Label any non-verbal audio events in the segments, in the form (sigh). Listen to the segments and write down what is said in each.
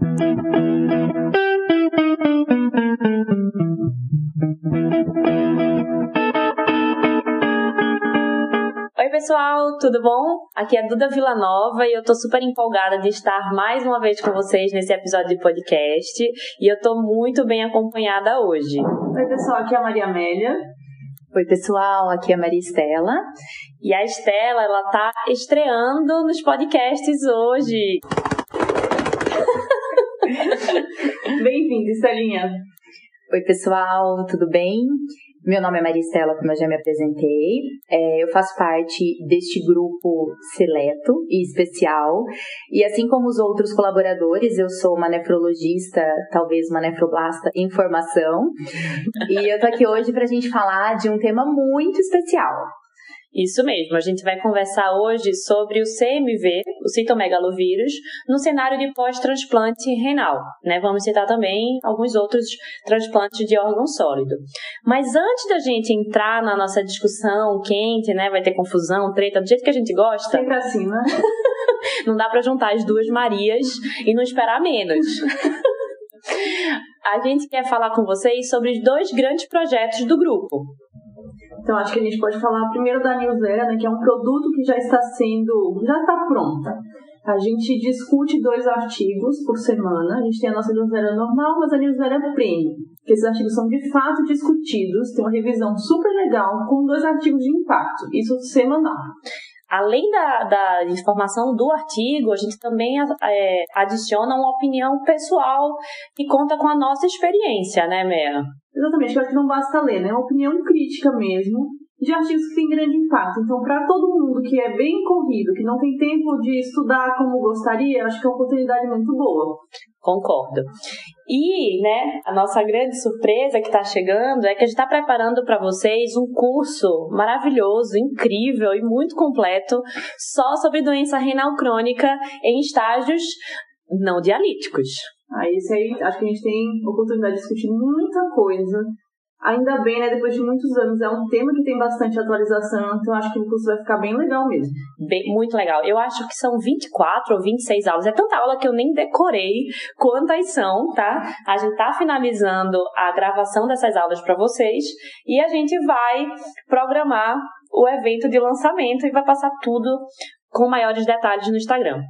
Oi, pessoal, tudo bom? Aqui é Duda Villanova e eu tô super empolgada de estar mais uma vez com vocês nesse episódio de podcast e eu tô muito bem acompanhada hoje. Oi, pessoal, aqui é a Maria Amélia. Oi, pessoal, aqui é a Maria Estela. E a Estela, ela tá estreando nos podcasts hoje. Bem-vinda, Estelinha. Oi, pessoal, tudo bem? Meu nome é Maria Estela, como eu já me apresentei. É, eu faço parte deste grupo seleto e especial. E assim como os outros colaboradores, eu sou uma nefrologista, talvez uma nefroblasta em formação. E eu tô aqui hoje para a gente falar de um tema muito especial. Isso mesmo, a gente vai conversar hoje sobre o CMV, o citomegalovírus, no cenário de pós-transplante renal. Né? Vamos citar também alguns outros transplantes de órgão sólido. Mas antes da gente entrar na nossa discussão quente, né? vai ter confusão, treta, do jeito que a gente gosta. Sempre assim, né? não dá para juntar as duas Marias e não esperar menos. (laughs) a gente quer falar com vocês sobre os dois grandes projetos do grupo. Então, acho que a gente pode falar primeiro da newsletter, né, que é um produto que já está sendo, já está pronta. A gente discute dois artigos por semana. A gente tem a nossa newsletter normal, mas a newsletter premium. Que esses artigos são de fato discutidos, tem uma revisão super legal com dois artigos de impacto. Isso semanal. Além da, da informação do artigo, a gente também é, adiciona uma opinião pessoal que conta com a nossa experiência, né, Meia? Exatamente, eu acho que não basta ler, né? É uma opinião crítica mesmo de artigos que têm grande impacto. Então, para todo mundo que é bem corrido, que não tem tempo de estudar como gostaria, acho que é uma oportunidade muito boa. Concordo. E, né, a nossa grande surpresa que está chegando é que a gente está preparando para vocês um curso maravilhoso, incrível e muito completo só sobre doença renal crônica em estágios não dialíticos. Aí, esse aí, acho que a gente tem oportunidade de discutir muita coisa. Ainda bem, né? Depois de muitos anos, é um tema que tem bastante atualização, então acho que o curso vai ficar bem legal mesmo. Bem, muito legal. Eu acho que são 24 ou 26 aulas. É tanta aula que eu nem decorei quantas são, tá? A gente tá finalizando a gravação dessas aulas para vocês e a gente vai programar o evento de lançamento e vai passar tudo com maiores detalhes no Instagram.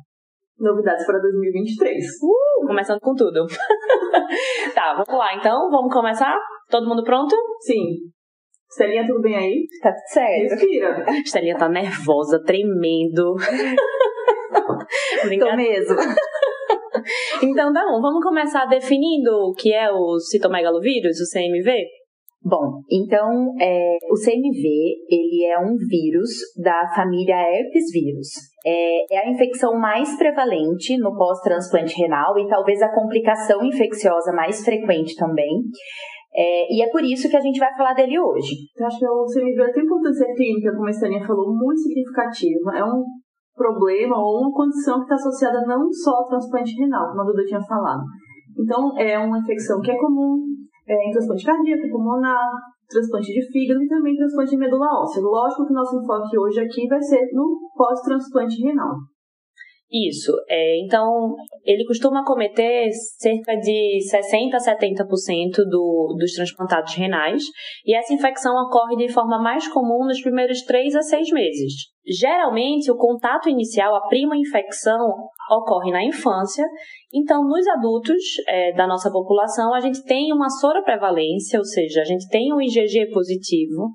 Novidades para 2023. Uh, começando com tudo. (laughs) tá, vamos lá então, vamos começar? Todo mundo pronto? Sim. Estelinha, tudo bem aí? Tá tudo certo. Respira. (laughs) Estelinha tá nervosa, tremendo. (laughs) Tô mesmo. então tá bom, vamos começar definindo o que é o citomegalovírus, o CMV? Bom, então é, o CMV ele é um vírus da família herpes vírus. É, é a infecção mais prevalente no pós-transplante renal e talvez a complicação infecciosa mais frequente também. É, e é por isso que a gente vai falar dele hoje. Eu acho que o CMV tem importância clínica, como a Estaninha falou, muito significativa. É um problema ou uma condição que está associada não só ao transplante renal, como a Duda tinha falado. Então, é uma infecção que é comum, é, em transplante cardíaco, pulmonar, transplante de fígado e também transplante de medula óssea. Lógico que o nosso enfoque hoje aqui vai ser no pós-transplante renal. Isso. É, então, ele costuma cometer cerca de 60% a 70% do, dos transplantados renais, e essa infecção ocorre de forma mais comum nos primeiros 3 a 6 meses. Geralmente, o contato inicial, a prima infecção, ocorre na infância, então, nos adultos é, da nossa população, a gente tem uma soroprevalência, ou seja, a gente tem um IgG positivo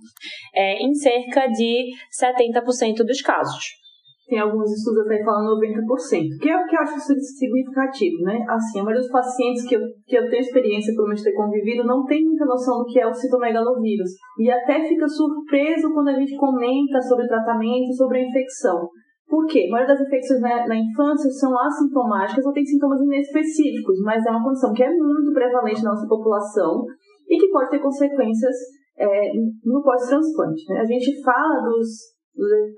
é, em cerca de 70% dos casos tem alguns estudos até falando 90%, que é o que eu acho significativo, né? Assim, a maioria dos pacientes que eu, que eu tenho experiência, pelo menos ter convivido, não tem muita noção do que é o citomegalovírus. E até fica surpreso quando a gente comenta sobre o tratamento, sobre a infecção. Por quê? A maioria das infecções na, na infância são assintomáticas ou têm sintomas inespecíficos, mas é uma condição que é muito prevalente na nossa população e que pode ter consequências é, no pós-transplante. Né? A gente fala dos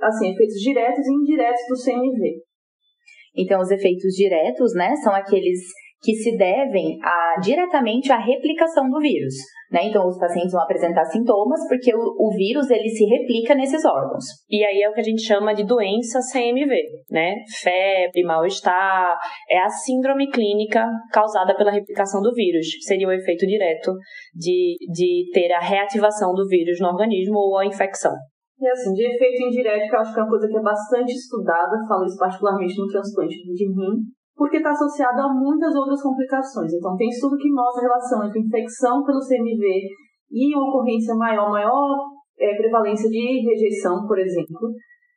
assim, efeitos diretos e indiretos do CMV. Então, os efeitos diretos, né, são aqueles que se devem a, diretamente à replicação do vírus. Né? Então, os pacientes vão apresentar sintomas porque o, o, vírus ele se replica nesses órgãos. E aí é o que a gente chama de doença CMV, né? Febre, mal-estar, é a síndrome clínica causada pela replicação do vírus. Seria o efeito direto de, de ter a reativação do vírus no organismo ou a infecção. E assim, de efeito indireto, que eu acho que é uma coisa que é bastante estudada, falo isso particularmente no transplante de rim, porque está associado a muitas outras complicações. Então, tem estudo que mostra a relação entre infecção pelo CMV e ocorrência maior, maior é, prevalência de rejeição, por exemplo.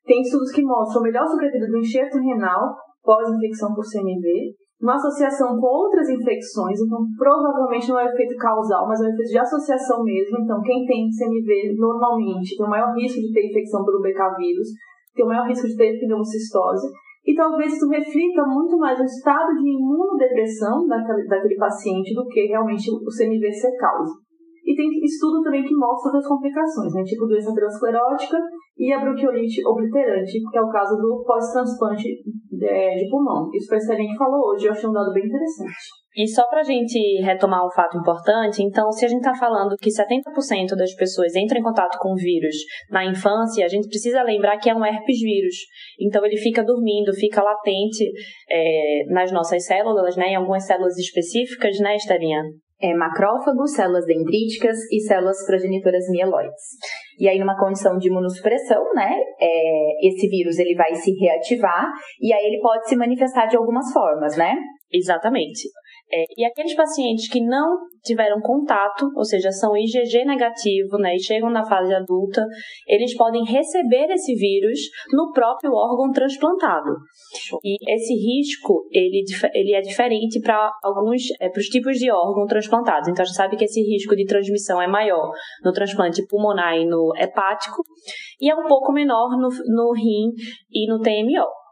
Tem estudos que mostram melhor sobrevida do enxerto renal pós-infecção por CMV uma associação com outras infecções, então provavelmente não é um efeito causal, mas é um efeito de associação mesmo. Então, quem tem CMV normalmente tem o maior risco de ter infecção pelo BK vírus, tem o maior risco de ter pneumocistose, e talvez isso reflita muito mais o estado de imunodepressão daquele, daquele paciente do que realmente o CMV ser causa. E tem estudo também que mostra outras complicações, né, tipo doença aterosclerótica e a bronquiolite obliterante, que é o caso do pós-transplante é, de pulmão. Isso foi a que falou hoje, eu achei um dado bem interessante. E só para a gente retomar um fato importante, então, se a gente está falando que 70% das pessoas entram em contato com o vírus na infância, a gente precisa lembrar que é um herpes vírus. Então, ele fica dormindo, fica latente é, nas nossas células, né, em algumas células específicas, né, Estelinha? É, macrófagos, células dendríticas e células progenitoras mieloides. E aí, numa condição de imunossupressão, né, é, esse vírus ele vai se reativar e aí ele pode se manifestar de algumas formas, né? Exatamente. É, e aqueles pacientes que não tiveram contato, ou seja, são IgG negativo, né, e chegam na fase adulta, eles podem receber esse vírus no próprio órgão transplantado. E esse risco, ele, ele é diferente para alguns, é, para os tipos de órgão transplantados. Então, a gente sabe que esse risco de transmissão é maior no transplante pulmonar e no hepático, e é um pouco menor no, no rim e no TMO.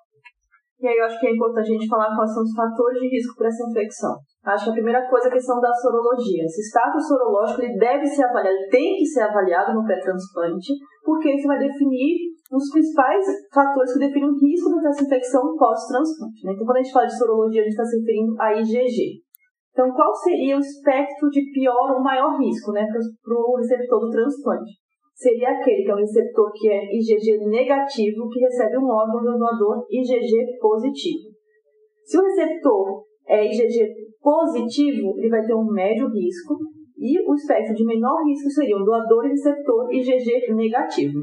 E aí eu acho que é importante a gente falar quais são os fatores de risco para essa infecção. Acho que a primeira coisa é a questão da sorologia. Esse status sorológico ele deve ser avaliado, tem que ser avaliado no pré-transplante, porque isso vai definir os principais fatores que definem o risco dessa infecção pós-transplante. Né? Então, quando a gente fala de sorologia, a gente está se referindo a IgG. Então, qual seria o espectro de pior ou maior risco né, para o receptor do transplante? Seria aquele que é um receptor que é IgG negativo, que recebe um órgão do doador IgG positivo. Se o receptor é IgG positivo, ele vai ter um médio risco, e o espectro de menor risco seria um doador receptor IgG negativo.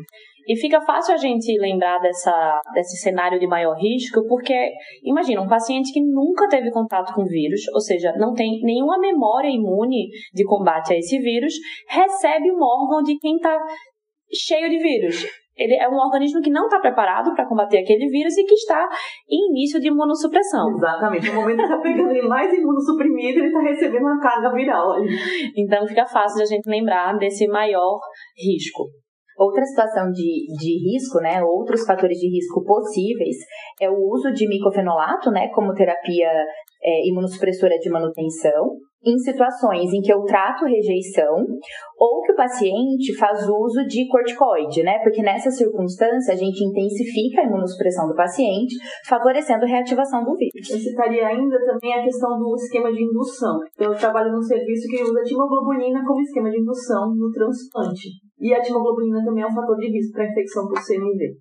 E fica fácil a gente lembrar dessa, desse cenário de maior risco, porque imagina um paciente que nunca teve contato com vírus, ou seja, não tem nenhuma memória imune de combate a esse vírus, recebe um órgão de quem está cheio de vírus. Ele é um organismo que não está preparado para combater aquele vírus e que está em início de imunossupressão. Exatamente. No momento que está pegando ele mais imunossuprimido, ele está recebendo uma carga viral. Então fica fácil de a gente lembrar desse maior risco. Outra situação de, de risco, né, outros fatores de risco possíveis é o uso de micofenolato, né, como terapia é, imunossupressora de manutenção, em situações em que eu trato rejeição ou que o paciente faz uso de corticoide, né? Porque nessa circunstância a gente intensifica a imunossupressão do paciente, favorecendo a reativação do vírus. Eu citaria ainda também a questão do esquema de indução. Então, eu trabalho num serviço que usa timoglobulina como esquema de indução no transplante. E a timoglobulina também é um fator de risco para infecção por CMV.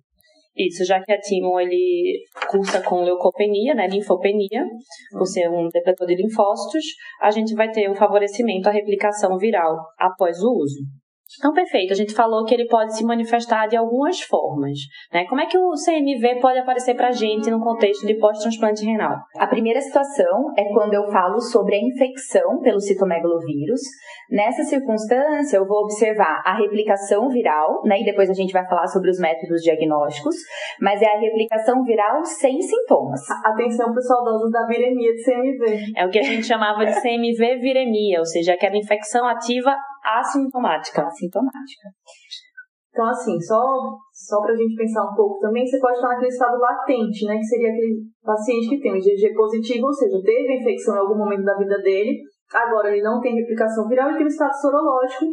Isso, já que a Timo ele cursa com leucopenia, né, linfopenia, por ser um depletor de linfócitos, a gente vai ter o favorecimento à replicação viral após o uso. Então, perfeito. A gente falou que ele pode se manifestar de algumas formas. Né? Como é que o CMV pode aparecer para a gente no contexto de pós-transplante renal? A primeira situação é quando eu falo sobre a infecção pelo citomegalovírus. Nessa circunstância, eu vou observar a replicação viral, né? e depois a gente vai falar sobre os métodos diagnósticos, mas é a replicação viral sem sintomas. Atenção para os saudosos da viremia de CMV. É o que a gente chamava de CMV viremia, ou seja, aquela infecção ativa assintomática. Assintomática. Então, assim, só, só para a gente pensar um pouco também, você pode estar naquele estado latente, né? Que seria aquele paciente que tem um IgG positivo, ou seja, teve a infecção em algum momento da vida dele, agora ele não tem replicação viral e tem um estado sorológico,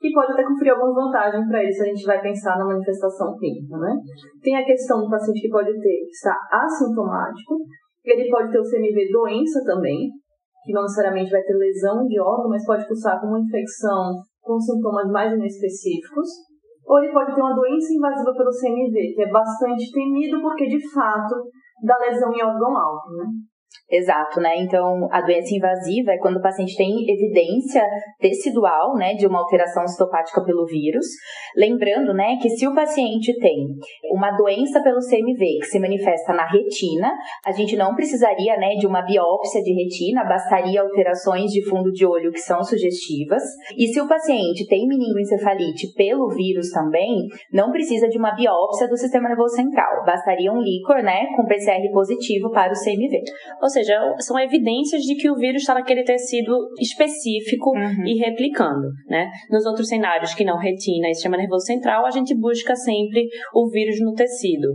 que pode até conferir alguma vantagem para ele se a gente vai pensar na manifestação clínica, né? Tem a questão do paciente que pode ter, está assintomático, ele pode ter o CMV doença também, que não necessariamente vai ter lesão de órgão, mas pode cursar com uma infecção com sintomas mais inespecíficos, ou ele pode ter uma doença invasiva pelo CMV, que é bastante temido porque, de fato, dá lesão em órgão-alvo, né? Exato, né? Então, a doença invasiva é quando o paciente tem evidência tecidual, né, de uma alteração citopática pelo vírus. Lembrando, né, que se o paciente tem uma doença pelo CMV que se manifesta na retina, a gente não precisaria, né, de uma biópsia de retina, bastaria alterações de fundo de olho que são sugestivas. E se o paciente tem meningoencefalite pelo vírus também, não precisa de uma biópsia do sistema nervoso central, bastaria um líquor, né, com PCR positivo para o CMV. Ou seja, são evidências de que o vírus está naquele tecido específico uhum. e replicando, né? Nos outros cenários que não retina e sistema nervoso central, a gente busca sempre o vírus no tecido,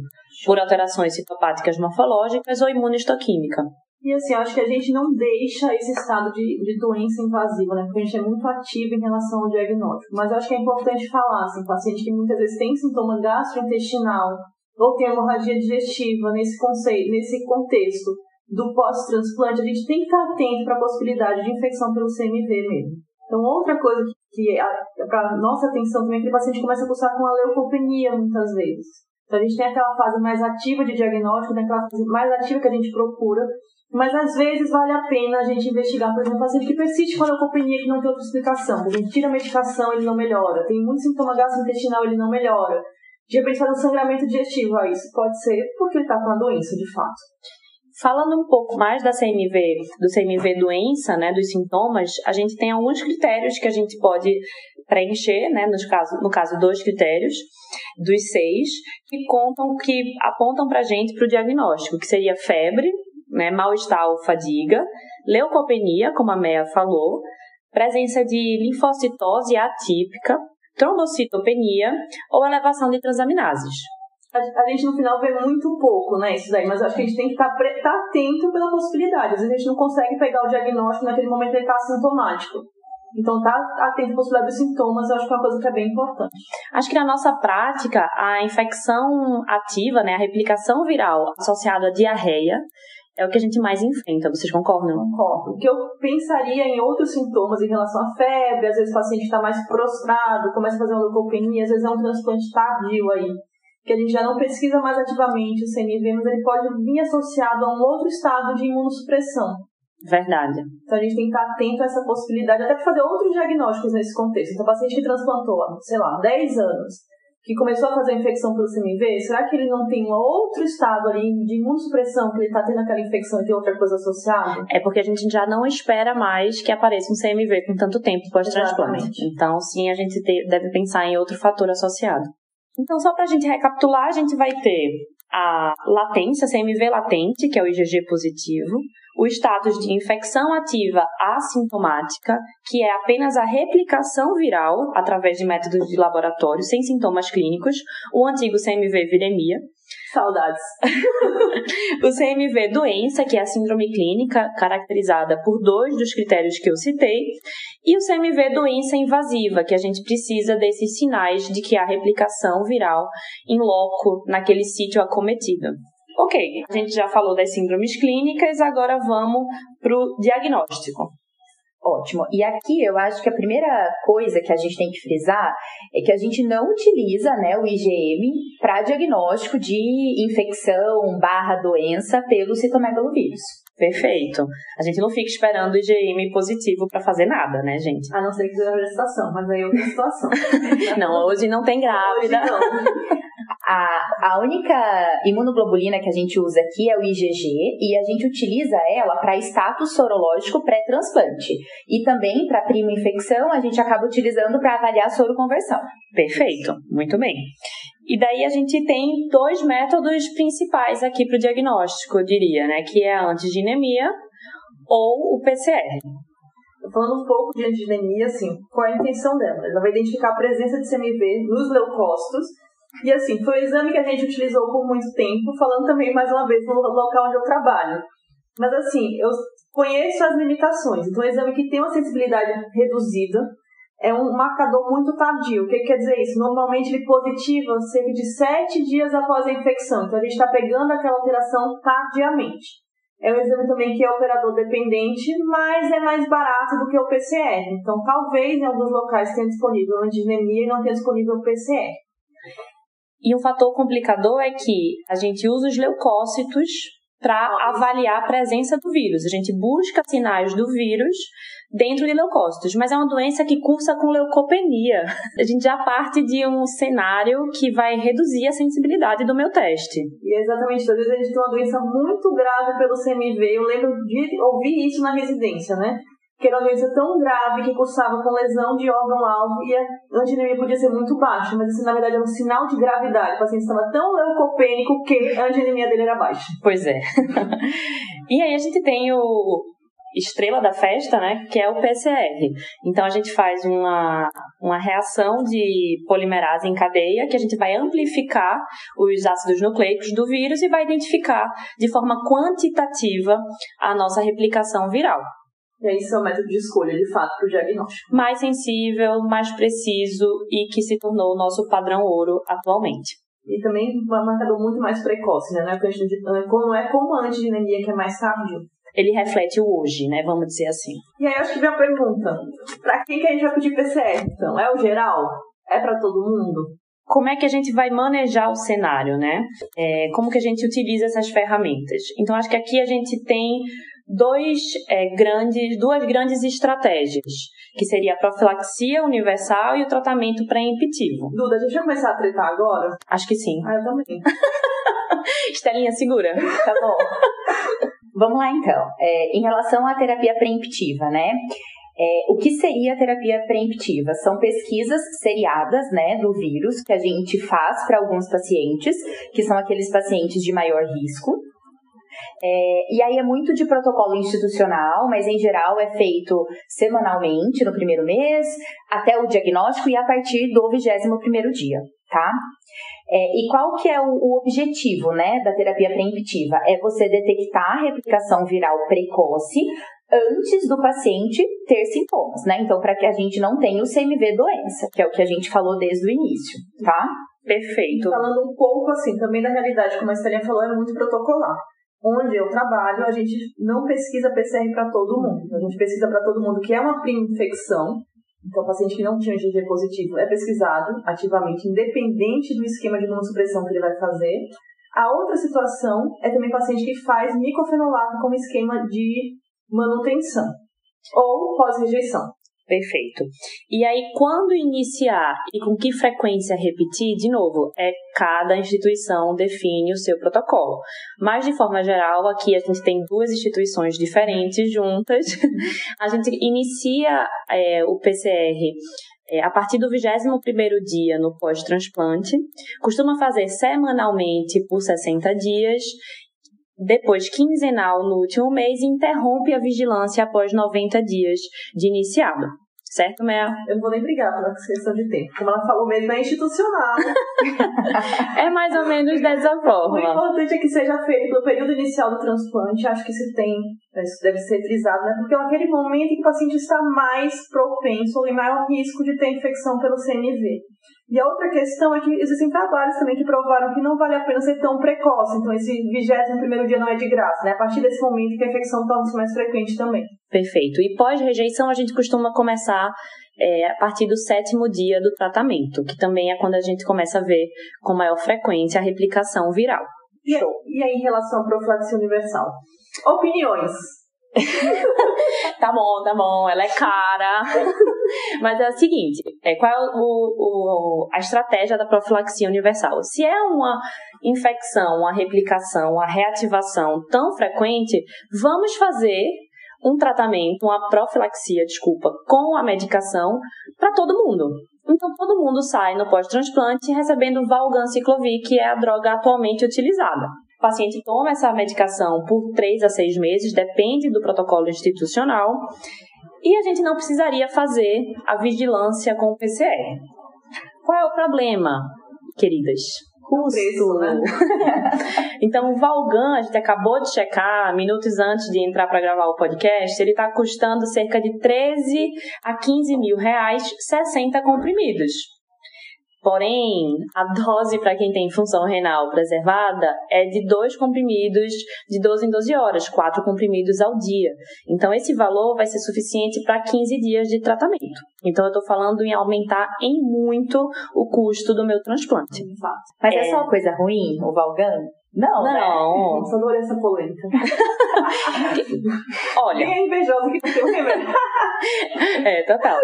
por alterações citopáticas morfológicas ou imunohistoquímica. E assim, acho que a gente não deixa esse estado de, de doença invasiva, né? Porque a gente é muito ativo em relação ao diagnóstico. Mas acho que é importante falar, assim, paciente que muitas vezes tem sintoma gastrointestinal ou tem hemorragia digestiva nesse conceito, nesse contexto do pós-transplante, a gente tem que estar atento para a possibilidade de infecção pelo CMV mesmo. Então, outra coisa que é para nossa atenção também é que o paciente começa a cursar com a leucopenia muitas vezes. Então, a gente tem aquela fase mais ativa de diagnóstico, tem aquela fase mais ativa que a gente procura, mas às vezes vale a pena a gente investigar, por exemplo, um paciente que persiste com a leucopenia que não tem outra explicação. A gente tira a medicação, ele não melhora. Tem muito sintoma gastrointestinal, ele não melhora. De repente faz um sangramento digestivo. Ah, isso pode ser porque ele está com a doença, de fato. Falando um pouco mais da CMV, do CMV doença, né, dos sintomas, a gente tem alguns critérios que a gente pode preencher, né, no caso, no caso dois critérios dos seis, que contam, que apontam para a gente para o diagnóstico, que seria febre, né, mal-estar ou fadiga, leucopenia, como a Meia falou, presença de linfocitose atípica, trombocitopenia ou elevação de transaminases a, gente no final vê muito pouco, né, isso daí, mas acho que a gente tem que estar tá, tá atento pela possibilidade. Às vezes a gente não consegue pegar o diagnóstico naquele momento ele está assintomático. Então, tá atento à possibilidade dos sintomas, eu acho que é uma coisa que é bem importante. Acho que na nossa prática, a infecção ativa, né, a replicação viral associada à diarreia, é o que a gente mais enfrenta. Vocês concordam? Concordo. O que eu pensaria em outros sintomas em relação à febre, às vezes o paciente está mais prostrado, começa a fazer uma leucopenia, às vezes é um transplante tardio aí que a gente já não pesquisa mais ativamente o CNV, mas ele pode vir associado a um outro estado de imunossupressão. Verdade. Então a gente tem que estar atento a essa possibilidade, até para fazer outros diagnósticos nesse contexto. Então, o paciente que transplantou, sei lá, 10 anos, que começou a fazer a infecção pelo CMV, será que ele não tem um outro estado ali de imunossupressão, que ele está tendo aquela infecção e tem outra coisa associada? É porque a gente já não espera mais que apareça um CMV com tanto tempo pós-transplante. Então, sim, a gente deve pensar em outro fator associado. Então, só para a gente recapitular, a gente vai ter a latência, CMV latente, que é o IgG positivo, o status de infecção ativa assintomática, que é apenas a replicação viral através de métodos de laboratório sem sintomas clínicos, o antigo CMV viremia, Saudades. (laughs) o CMV doença, que é a síndrome clínica, caracterizada por dois dos critérios que eu citei, e o CMV doença invasiva, que a gente precisa desses sinais de que há replicação viral em loco naquele sítio acometido. Ok, a gente já falou das síndromes clínicas, agora vamos para o diagnóstico. Ótimo. E aqui eu acho que a primeira coisa que a gente tem que frisar é que a gente não utiliza né, o IgM para diagnóstico de infecção barra doença pelo citomegalovírus. Perfeito. A gente não fica esperando o IgM positivo para fazer nada, né, gente? A não ser que seja a gestação, mas aí é outra situação. (laughs) não, hoje não tem grávida. Hoje não. A, a única imunoglobulina que a gente usa aqui é o IgG e a gente utiliza ela para status sorológico pré-transplante. E também para prima infecção a gente acaba utilizando para avaliar a soroconversão. Perfeito, muito bem. E daí a gente tem dois métodos principais aqui para o diagnóstico, eu diria, né? Que é a antigenemia ou o PCR. Falando um pouco de antigenemia, assim, qual é a intenção dela? Ela vai identificar a presença de CMV nos leucócitos e assim, foi o exame que a gente utilizou por muito tempo, falando também mais uma vez no local onde eu trabalho. Mas assim, eu conheço as limitações. Então, o exame que tem uma sensibilidade reduzida é um marcador muito tardio. O que quer dizer isso? Normalmente ele positiva cerca de sete dias após a infecção. Então, a gente está pegando aquela alteração tardiamente. é um exame também que é operador dependente, mas é mais barato do que o PCR. Então, talvez em alguns locais tenha disponível antigenemia e não tenha disponível o PCR. E um fator complicador é que a gente usa os leucócitos para avaliar a presença do vírus. A gente busca sinais do vírus dentro de leucócitos, mas é uma doença que cursa com leucopenia. (laughs) A gente já parte de um cenário que vai reduzir a sensibilidade do meu teste. E é exatamente, às vezes a gente tem uma doença muito grave pelo CMV. Eu lembro de ouvir isso na residência, né? Que era uma doença tão grave que cursava com lesão de órgão-alvo e a antinemia podia ser muito baixa, mas isso na verdade era um sinal de gravidade. O paciente estava tão leucopênico que a antinemia dele era baixa. Pois é. (laughs) e aí a gente tem o estrela da festa, né, que é o PCR. Então a gente faz uma, uma reação de polimerase em cadeia que a gente vai amplificar os ácidos nucleicos do vírus e vai identificar de forma quantitativa a nossa replicação viral. E aí, isso é o método de escolha, de fato, para o diagnóstico. Mais sensível, mais preciso e que se tornou o nosso padrão ouro atualmente. E também um marcador muito mais precoce, né? Não é, não é como a antigenemia, que é mais tardio. Ele reflete o hoje, né? Vamos dizer assim. E aí, eu acho que vem a pergunta: para quem que a gente vai pedir PCR, então? É o geral? É para todo mundo? como é que a gente vai manejar o cenário, né? É, como que a gente utiliza essas ferramentas? Então, acho que aqui a gente tem dois é, grandes, duas grandes estratégias, que seria a profilaxia universal e o tratamento pré-emptivo. Duda, a gente vai começar a tretar agora? Acho que sim. Ah, eu também. (laughs) Estelinha, segura. Tá bom. Vamos lá então. É, em relação à terapia preemptiva, né? É, o que seria a terapia preemptiva? São pesquisas seriadas, né, do vírus que a gente faz para alguns pacientes, que são aqueles pacientes de maior risco, é, e aí é muito de protocolo institucional, mas em geral é feito semanalmente no primeiro mês, até o diagnóstico e a partir do 21 primeiro dia, tá? É, e qual que é o, o, objetivo, né, da terapia preemptiva? É você detectar a replicação viral precoce antes do paciente ter sintomas, né? Então, para que a gente não tenha o CMV doença, que é o que a gente falou desde o início, tá? Perfeito. Falando um pouco assim, também da realidade, como a Estelinha falou, é muito protocolar onde eu trabalho, a gente não pesquisa PCR para todo mundo. A gente pesquisa para todo mundo que é uma prima infecção. Então, o paciente que não tinha IgG positivo é pesquisado ativamente, independente do esquema de imunossupressão que ele vai fazer. A outra situação é também paciente que faz micofenolato como esquema de manutenção ou pós-rejeição. Perfeito. E aí, quando iniciar e com que frequência repetir, de novo, é cada instituição define o seu protocolo. Mas, de forma geral, aqui a gente tem duas instituições diferentes juntas. (laughs) A gente inicia é, o PCR é, a partir do 21 dia no pós-transplante, costuma fazer semanalmente por 60 dias depois quinzenal no último mês e interrompe a vigilância após 90 dias de iniciado. Certo, Mel? Eu não vou nem brigar pela questão de tempo. Como ela falou mesmo, é institucional. (laughs) é mais ou menos dessa forma. O importante é que seja feito no período inicial do transplante. Acho que isso tem, isso deve ser frisado, né? Porque é aquele momento em que o paciente está mais propenso ou em maior risco de ter infecção pelo CMV. E a outra questão é que existem trabalhos também que provaram que não vale a pena ser tão precoce. Então, esse vigésimo primeiro dia não é de graça, né? A partir desse momento que a infecção torna-se mais frequente também. Perfeito. E pós-rejeição, a gente costuma começar é, a partir do sétimo dia do tratamento, que também é quando a gente começa a ver com maior frequência a replicação viral. E aí, e aí em relação à profilaxia universal? Opiniões. (laughs) tá bom, tá bom, ela é cara. (laughs) Mas é o seguinte, é, qual é o, o, a estratégia da profilaxia universal? Se é uma infecção, uma replicação, uma reativação tão frequente, vamos fazer um tratamento, uma profilaxia, desculpa, com a medicação para todo mundo. Então todo mundo sai no pós-transplante recebendo Valganciclovir, que é a droga atualmente utilizada. O paciente toma essa medicação por 3 a 6 meses, depende do protocolo institucional, e a gente não precisaria fazer a vigilância com o PCR. Qual é o problema, queridas? Custo. Né? (laughs) então, o Valgan, a gente acabou de checar, minutos antes de entrar para gravar o podcast, ele está custando cerca de 13 a 15 mil reais, 60 comprimidos. Porém, a dose para quem tem função renal preservada é de dois comprimidos de 12 em 12 horas, quatro comprimidos ao dia. Então, esse valor vai ser suficiente para 15 dias de tratamento. Então, eu estou falando em aumentar em muito o custo do meu transplante. Mas é, é só coisa ruim, o Valgan? Não, não. Né? Nossa, adorei essa polêmica. Olha. Quem é invejoso que tem um remédio? é, total.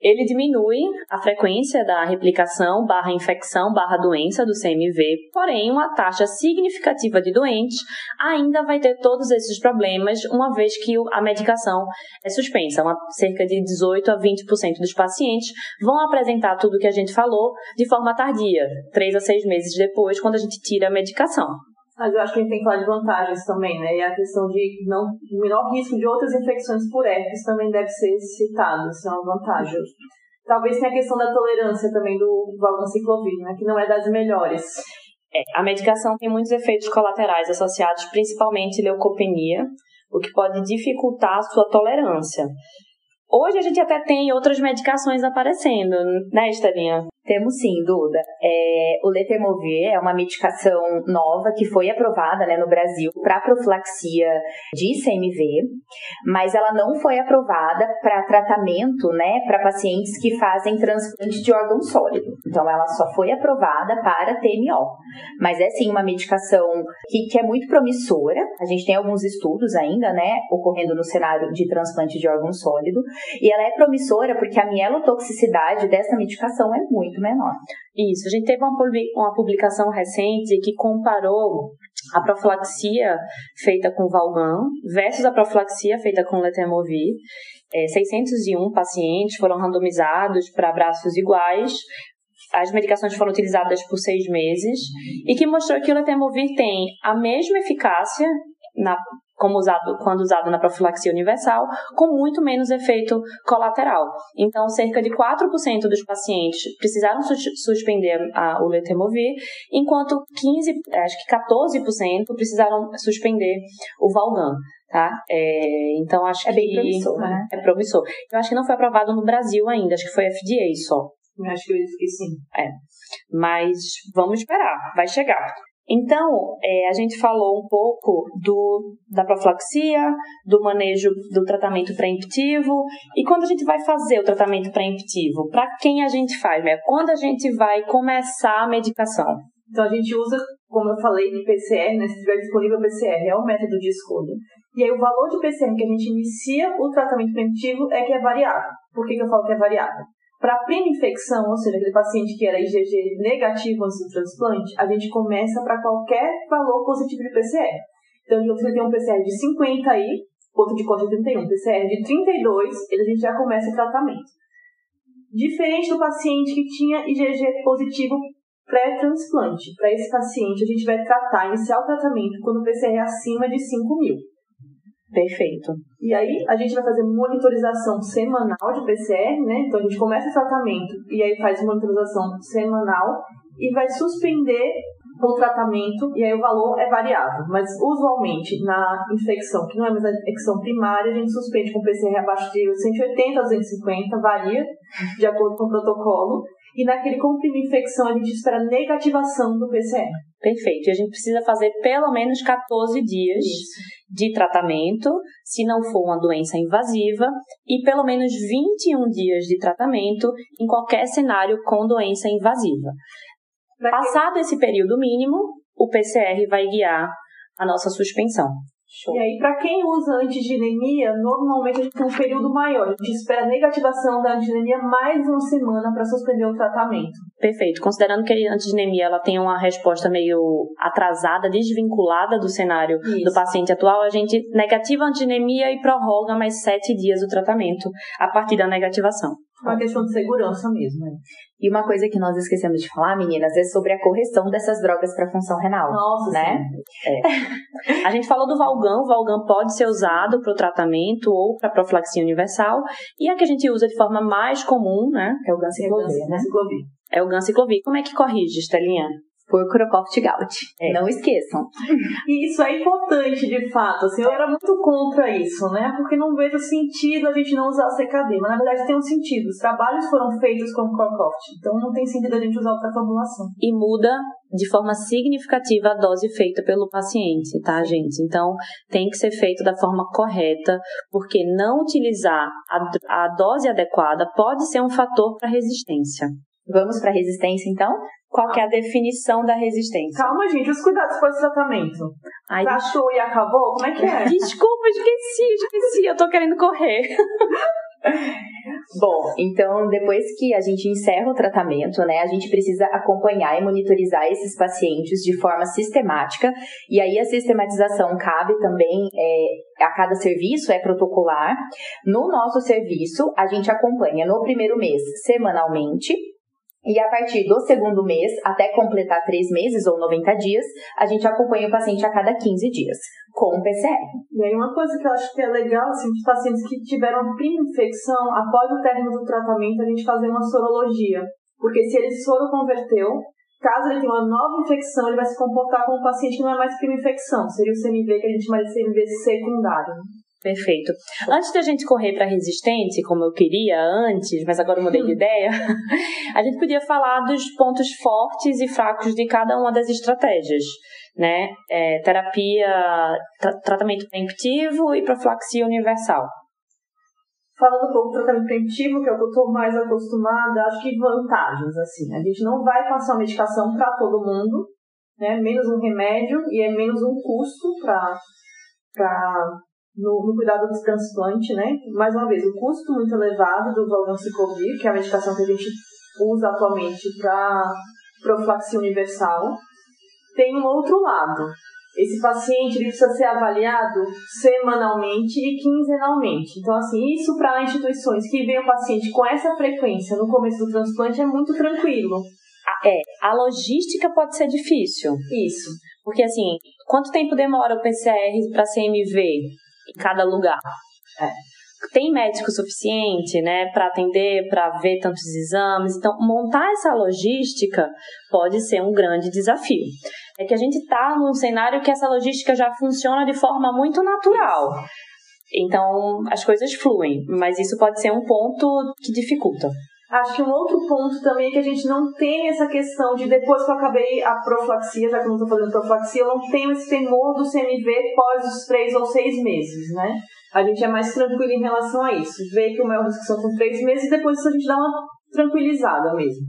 Ele diminui a frequência da replicação barra infecção barra doença do CMV, porém uma taxa significativa de doentes ainda vai ter todos esses problemas uma vez que a medicação é suspensa. Uma, cerca de 18 a 20% dos pacientes vão apresentar tudo o que a gente falou de forma tardia, 3 a 6 meses depois, quando a gente tira a medicação. Mas eu acho que a gente tem que falar de vantagens também, né? E a questão de não, o menor risco de outras infecções por herpes também deve ser citado, isso é uma vantagem. Talvez tenha a questão da tolerância também do valanciclovir, né? Que não é das melhores. É, a medicação tem muitos efeitos colaterais associados principalmente leucopenia, o que pode dificultar a sua tolerância. Hoje a gente até tem outras medicações aparecendo, né, Estelinha? Temos sim, Duda. É, o Letermovir é uma medicação nova que foi aprovada né, no Brasil para profilaxia de CMV, mas ela não foi aprovada para tratamento né, para pacientes que fazem transplante de órgão sólido. Então, ela só foi aprovada para TMO. Mas é sim uma medicação que, que é muito promissora. A gente tem alguns estudos ainda, né, ocorrendo no cenário de transplante de órgão sólido, e ela é promissora porque a mielotoxicidade dessa medicação é muito muito menor. Isso, a gente teve uma publicação recente que comparou a profilaxia feita com Valgan versus a profilaxia feita com Letermovir. É, 601 pacientes foram randomizados para braços iguais, as medicações foram utilizadas por seis meses e que mostrou que o Letermovir tem a mesma eficácia na como usado, quando usado na profilaxia universal, com muito menos efeito colateral. Então, cerca de 4% dos pacientes precisaram suspender a, o letermovir, enquanto 15, acho que 14% precisaram suspender o Valgan. Tá? É, então acho é bem promissor, né? É promissor. Eu acho que não foi aprovado no Brasil ainda, acho que foi FDA só. Eu acho que, que sim. É. Mas vamos esperar, vai chegar. Então, é, a gente falou um pouco do, da profilaxia, do manejo do tratamento preemptivo. E quando a gente vai fazer o tratamento preemptivo, para quem a gente faz? Né? Quando a gente vai começar a medicação? Então, a gente usa, como eu falei, de PCR, né? se estiver disponível PCR, é o método de escolha. E aí, o valor de PCR que a gente inicia o tratamento preemptivo é que é variável. Por que, que eu falo que é variável? Para a prima infecção, ou seja, aquele paciente que era IgG negativo antes do transplante, a gente começa para qualquer valor positivo de PCR. Então, você tem um PCR de 50 aí, outro de corte de 31, PCR de 32, a gente já começa o tratamento. Diferente do paciente que tinha IgG positivo pré-transplante. Para esse paciente, a gente vai tratar, iniciar o tratamento quando o PCR é acima de 5 mil. Perfeito. E aí a gente vai fazer monitorização semanal de PCR, né? Então a gente começa o tratamento e aí faz monitorização semanal e vai suspender o tratamento e aí o valor é variável. Mas usualmente na infecção, que não é mais a infecção primária, a gente suspende com PCR abaixo de 180 a 250, varia de acordo com o protocolo. E naquele comprimido infecção a gente espera negativação do PCR. Perfeito. E a gente precisa fazer pelo menos 14 dias Isso. de tratamento, se não for uma doença invasiva, e pelo menos 21 dias de tratamento em qualquer cenário com doença invasiva. Passado esse período mínimo, o PCR vai guiar a nossa suspensão. Show. E aí, para quem usa antigenemia, normalmente a gente tem um período maior. A gente espera a negativação da antigenemia mais uma semana para suspender o tratamento. Perfeito. Considerando que a antigenemia ela tem uma resposta meio atrasada, desvinculada do cenário Isso. do paciente atual, a gente negativa a antigenemia e prorroga mais sete dias o tratamento a partir da negativação. É uma questão de segurança mesmo. Né? E uma coisa que nós esquecemos de falar, meninas, é sobre a correção dessas drogas para função renal. Nossa, né? É. a gente falou do Valgan, o Valgan pode ser usado para o tratamento ou para profilaxia universal, e a que a gente usa de forma mais comum, né? É o ganciclovir, né? É o ganciclovir. Como é que corrige, Estelinha? Por Crocroft Gout. É. Não esqueçam. E isso é importante, de fato. Assim, eu era muito contra isso, né? Porque não vejo sentido a gente não usar o CKD. Mas na verdade tem um sentido. Os trabalhos foram feitos com Crocroft. Então não tem sentido a gente usar outra formulação. E muda de forma significativa a dose feita pelo paciente, tá, gente? Então, tem que ser feito da forma correta, porque não utilizar a, a dose adequada pode ser um fator para resistência. Vamos para resistência, então? Qual que é a definição da resistência? Calma, gente, os cuidados pós-tratamento. Tratou e acabou? Como é que é? (laughs) Desculpa, esqueci, esqueci, eu tô querendo correr. (laughs) Bom, então depois que a gente encerra o tratamento, né, a gente precisa acompanhar e monitorizar esses pacientes de forma sistemática. E aí a sistematização cabe também é, a cada serviço, é protocolar. No nosso serviço, a gente acompanha no primeiro mês semanalmente e a partir do segundo mês, até completar três meses ou 90 dias, a gente acompanha o paciente a cada 15 dias, com o PCR. E aí uma coisa que eu acho que é legal, assim, os pacientes que tiveram infecção, após o término do tratamento, a gente fazer uma sorologia. Porque se ele soro converteu, caso ele tenha uma nova infecção, ele vai se comportar como um paciente que não é mais infecção. Seria o CMV que a gente chama de CMV secundário. Perfeito. Antes da gente correr para resistente, como eu queria antes, mas agora eu mudei de (laughs) ideia, a gente podia falar dos pontos fortes e fracos de cada uma das estratégias, né? É, terapia, tra tratamento preventivo e profilaxia universal. Falando um pouco do tratamento preventivo, que é o que eu estou mais acostumada, acho que vantagens, assim. A gente não vai passar a medicação para todo mundo, né? Menos um remédio e é menos um custo para no, no, cuidado do transplante, né? Mais uma vez, o custo muito elevado do valganciclovir, que é a medicação que a gente usa atualmente para profilaxia universal. Tem um outro lado. Esse paciente precisa ser avaliado semanalmente e quinzenalmente. Então, assim, isso para instituições que veem o paciente com essa frequência no começo do transplante é muito tranquilo. É, a logística pode ser difícil. Isso. Porque, assim, quanto tempo demora o PCR para CMV? Em cada lugar. É. Tem médico suficiente, né, para atender, para ver tantos exames. Então, montar essa logística pode ser um grande desafio. É que a gente está num cenário que essa logística já funciona de forma muito natural. Então, as coisas fluem, mas isso pode ser um ponto que dificulta. Acho que um outro ponto também é que a gente não tem essa questão de depois que eu acabei a profilaxia, já que eu não estou fazendo profilaxia, eu não tenho esse temor do CMV pós os três ou seis meses, né? A gente é mais tranquilo em relação a isso. Vê que o maior risco são com três meses e depois isso a gente dá uma tranquilizada mesmo.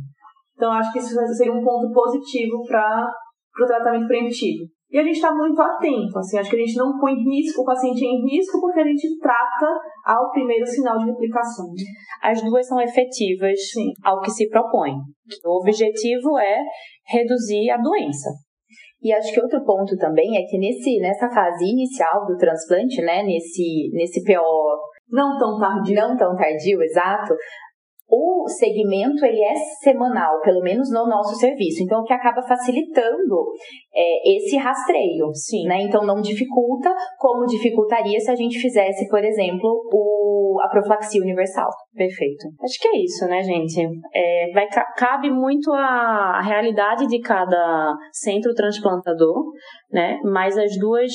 Então acho que isso seria um ponto positivo para o tratamento preventivo. E a gente está muito atento, assim, acho que a gente não põe risco, o paciente em risco, porque a gente trata ao primeiro sinal de replicação. As duas são efetivas Sim. ao que se propõe. O objetivo é reduzir a doença. E acho que outro ponto também é que nesse, nessa fase inicial do transplante, né, nesse, nesse PO não tão tardio, não tão tardio, exato, o segmento ele é semanal, pelo menos no nosso serviço, então o que acaba facilitando é, esse rastreio, Sim. né? Então não dificulta como dificultaria se a gente fizesse, por exemplo, o, a profilaxia universal. Perfeito. Acho que é isso, né, gente? É, vai, cabe muito a, a realidade de cada centro transplantador, né? Mas as duas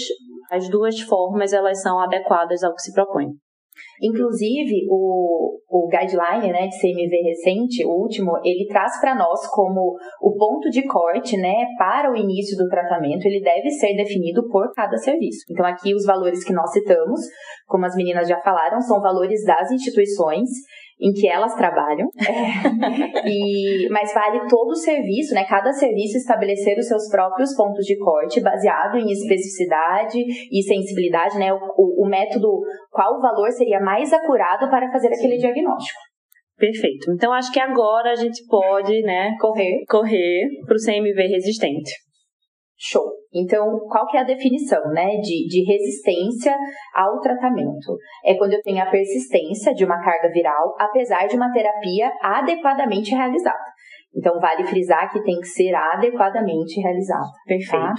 as duas formas elas são adequadas ao que se propõe. Inclusive, o, o guideline né, de CMV recente, o último, ele traz para nós como o ponto de corte né, para o início do tratamento, ele deve ser definido por cada serviço. Então, aqui os valores que nós citamos, como as meninas já falaram, são valores das instituições em que elas trabalham. É. (laughs) e, mas vale todo o serviço, né? Cada serviço estabelecer os seus próprios pontos de corte, baseado em especificidade e sensibilidade, né? O, o, o método, qual o valor seria mais acurado para fazer aquele diagnóstico. Perfeito. Então acho que agora a gente pode, né, correr, correr para o CMV resistente. Show. Então, qual que é a definição, né, de, de resistência ao tratamento? É quando eu tenho a persistência de uma carga viral, apesar de uma terapia adequadamente realizada. Então, vale frisar que tem que ser adequadamente realizado. Perfeito. Tá?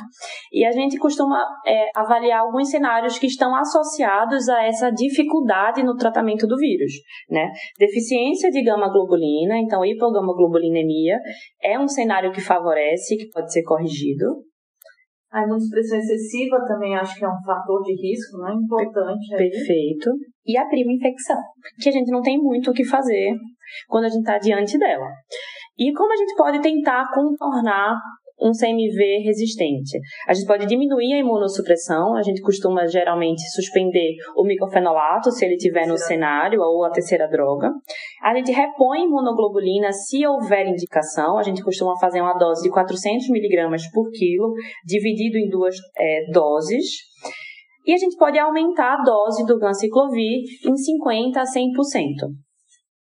E a gente costuma é, avaliar alguns cenários que estão associados a essa dificuldade no tratamento do vírus, né? Deficiência de gama-globulina, então hipogama-globulinemia, é um cenário que favorece, que pode ser corrigido. A imunossupressão excessiva também acho que é um fator de risco, né? Importante. Perfeito. E a prima infecção, que a gente não tem muito o que fazer quando a gente está diante dela. E como a gente pode tentar contornar um CMV resistente. A gente pode diminuir a imunossupressão, a gente costuma geralmente suspender o micofenolato se ele tiver no cenário ou a terceira droga. A gente repõe imunoglobulina se houver indicação, a gente costuma fazer uma dose de 400 miligramas por quilo, dividido em duas é, doses. E a gente pode aumentar a dose do ganciclovir em 50% a 100%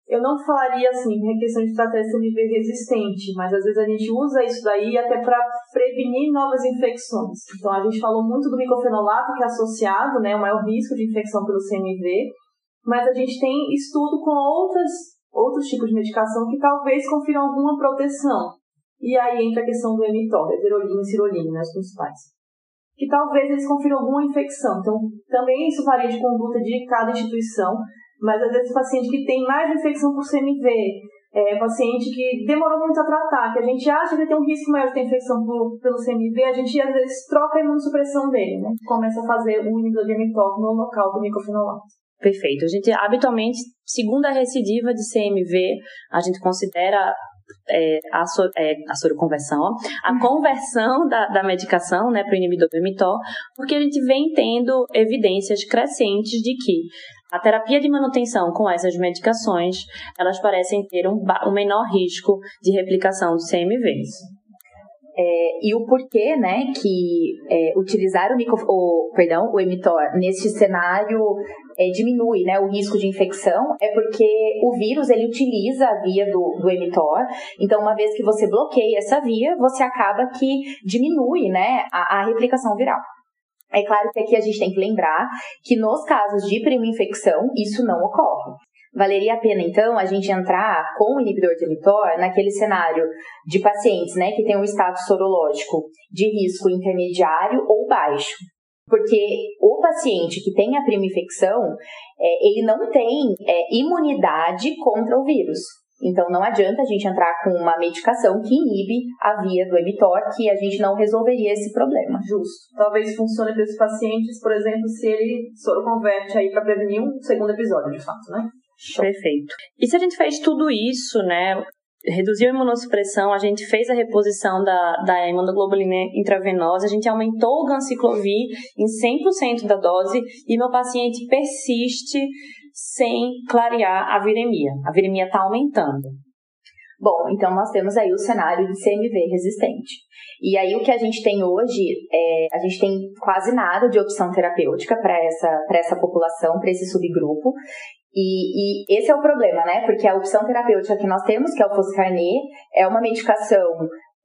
eu não falaria assim, em questão de esse nível resistente, mas às vezes a gente usa isso daí até para prevenir novas infecções. Então a gente falou muito do micofenolato, que é associado, né, o maior risco de infecção pelo CMV, mas a gente tem estudo com outras, outros tipos de medicação que talvez confiram alguma proteção. E aí entra a questão do emitor, heterolina e cirolina, né, os principais. Que talvez eles confiram alguma infecção. Então, também isso varia de conduta de cada instituição, mas às vezes paciente que tem mais infecção por CMV, é, paciente que demorou muito a tratar, que a gente acha que tem um risco maior de ter infecção por, pelo CMV, a gente às vezes troca a imunossupressão dele, né? Começa a fazer um inibidor de mTOR no local do micofenolato. Perfeito. A gente, habitualmente, segunda recidiva de CMV, a gente considera é, a, so, é, a soroconversão, ó, a uhum. conversão da, da medicação né, para o inibidor do mTOR, porque a gente vem tendo evidências crescentes de que a terapia de manutenção com essas medicações, elas parecem ter um, um menor risco de replicação do CMV. É, e o porquê, né, que é, utilizar o, micro, o, perdão, o emitor nesse cenário é, diminui, né, o risco de infecção, é porque o vírus, ele utiliza a via do, do emitor, então uma vez que você bloqueia essa via, você acaba que diminui, né, a, a replicação viral. É claro que aqui a gente tem que lembrar que nos casos de prima infecção, isso não ocorre. Valeria a pena, então, a gente entrar com o inibidor de mTOR naquele cenário de pacientes né, que têm um status sorológico de risco intermediário ou baixo. Porque o paciente que tem a prima infecção, é, ele não tem é, imunidade contra o vírus. Então não adianta a gente entrar com uma medicação que inibe a via do emitor, que a gente não resolveria esse problema. Justo. Talvez funcione para esses pacientes, por exemplo, se ele soro-converte aí para prevenir um segundo episódio, de fato, né? Perfeito. E se a gente fez tudo isso, né? Reduziu a imunossupressão, a gente fez a reposição da, da imunoglobulina intravenosa, a gente aumentou o ganciclovir em 100% da dose e meu paciente persiste sem clarear a viremia. A viremia está aumentando. Bom, então nós temos aí o cenário de CMV resistente. E aí o que a gente tem hoje é a gente tem quase nada de opção terapêutica para essa, essa população, para esse subgrupo. E, e, esse é o problema, né? Porque a opção terapêutica que nós temos, que é o Foscarnet, é uma medicação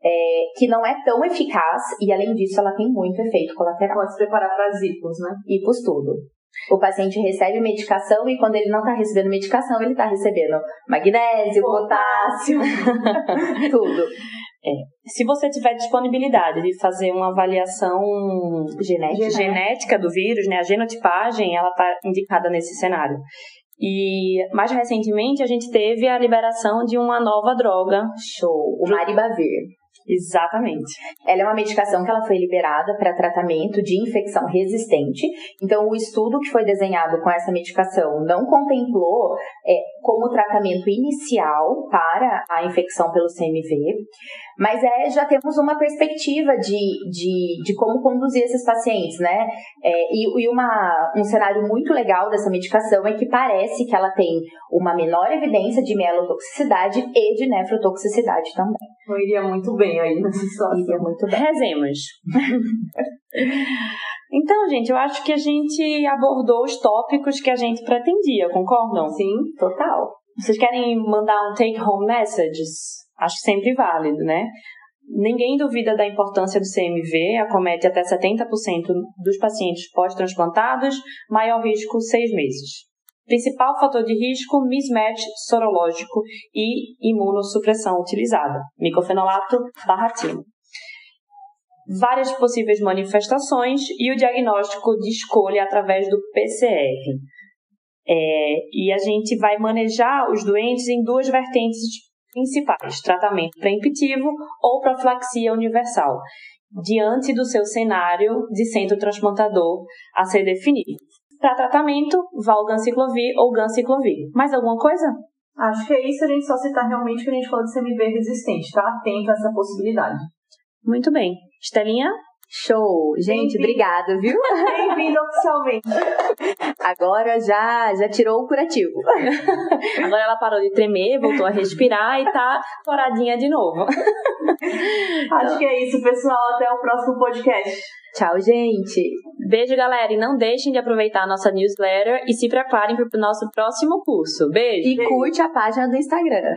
é, que não é tão eficaz e, além disso, ela tem muito efeito colateral. Pode se preparar para as hipos, né? Hipos tudo. O paciente recebe medicação e quando ele não está recebendo medicação, ele está recebendo magnésio, potássio, (laughs) tudo. É. Se você tiver disponibilidade de fazer uma avaliação genética, genética do vírus, né, a genotipagem, ela está indicada nesse cenário. E mais recentemente a gente teve a liberação de uma nova droga. Show, o Maribavir. Exatamente. Ela é uma medicação que ela foi liberada para tratamento de infecção resistente. Então, o estudo que foi desenhado com essa medicação não contemplou é, como tratamento inicial para a infecção pelo CMV, mas é, já temos uma perspectiva de, de, de como conduzir esses pacientes, né? É, e, e uma, um cenário muito legal dessa medicação é que parece que ela tem uma menor evidência de mielotoxicidade e de nefrotoxicidade também. Não iria muito bem aí nessa situação. Iria muito bem. Rezemos. (laughs) Então, gente, eu acho que a gente abordou os tópicos que a gente pretendia, concordam? Sim, total. Vocês querem mandar um take-home messages? Acho sempre válido, né? Ninguém duvida da importância do CMV, acomete até 70% dos pacientes pós-transplantados, maior risco seis meses. Principal fator de risco, mismatch sorológico e imunossupressão utilizada, micofenolato barratino. Várias possíveis manifestações e o diagnóstico de escolha através do PCR. É, e a gente vai manejar os doentes em duas vertentes principais: tratamento preemptivo ou profilaxia universal, diante do seu cenário de centro transplantador a ser definido. Para tratamento, valganciclovir ou ganciclovir. Mais alguma coisa? Acho que é isso, a gente só citar realmente que a gente falou de CMV resistente, tá? Atento a essa possibilidade. Muito bem. Estelinha? Show! Gente, obrigada, viu? (laughs) Bem-vindo oficialmente. Agora já, já tirou o curativo. (laughs) Agora ela parou de tremer, voltou a respirar e tá toradinha de novo. (laughs) Acho que é isso, pessoal. Até o próximo podcast. Tchau, gente. Beijo, galera. E não deixem de aproveitar a nossa newsletter e se preparem para o nosso próximo curso. Beijo. E curte a página do Instagram.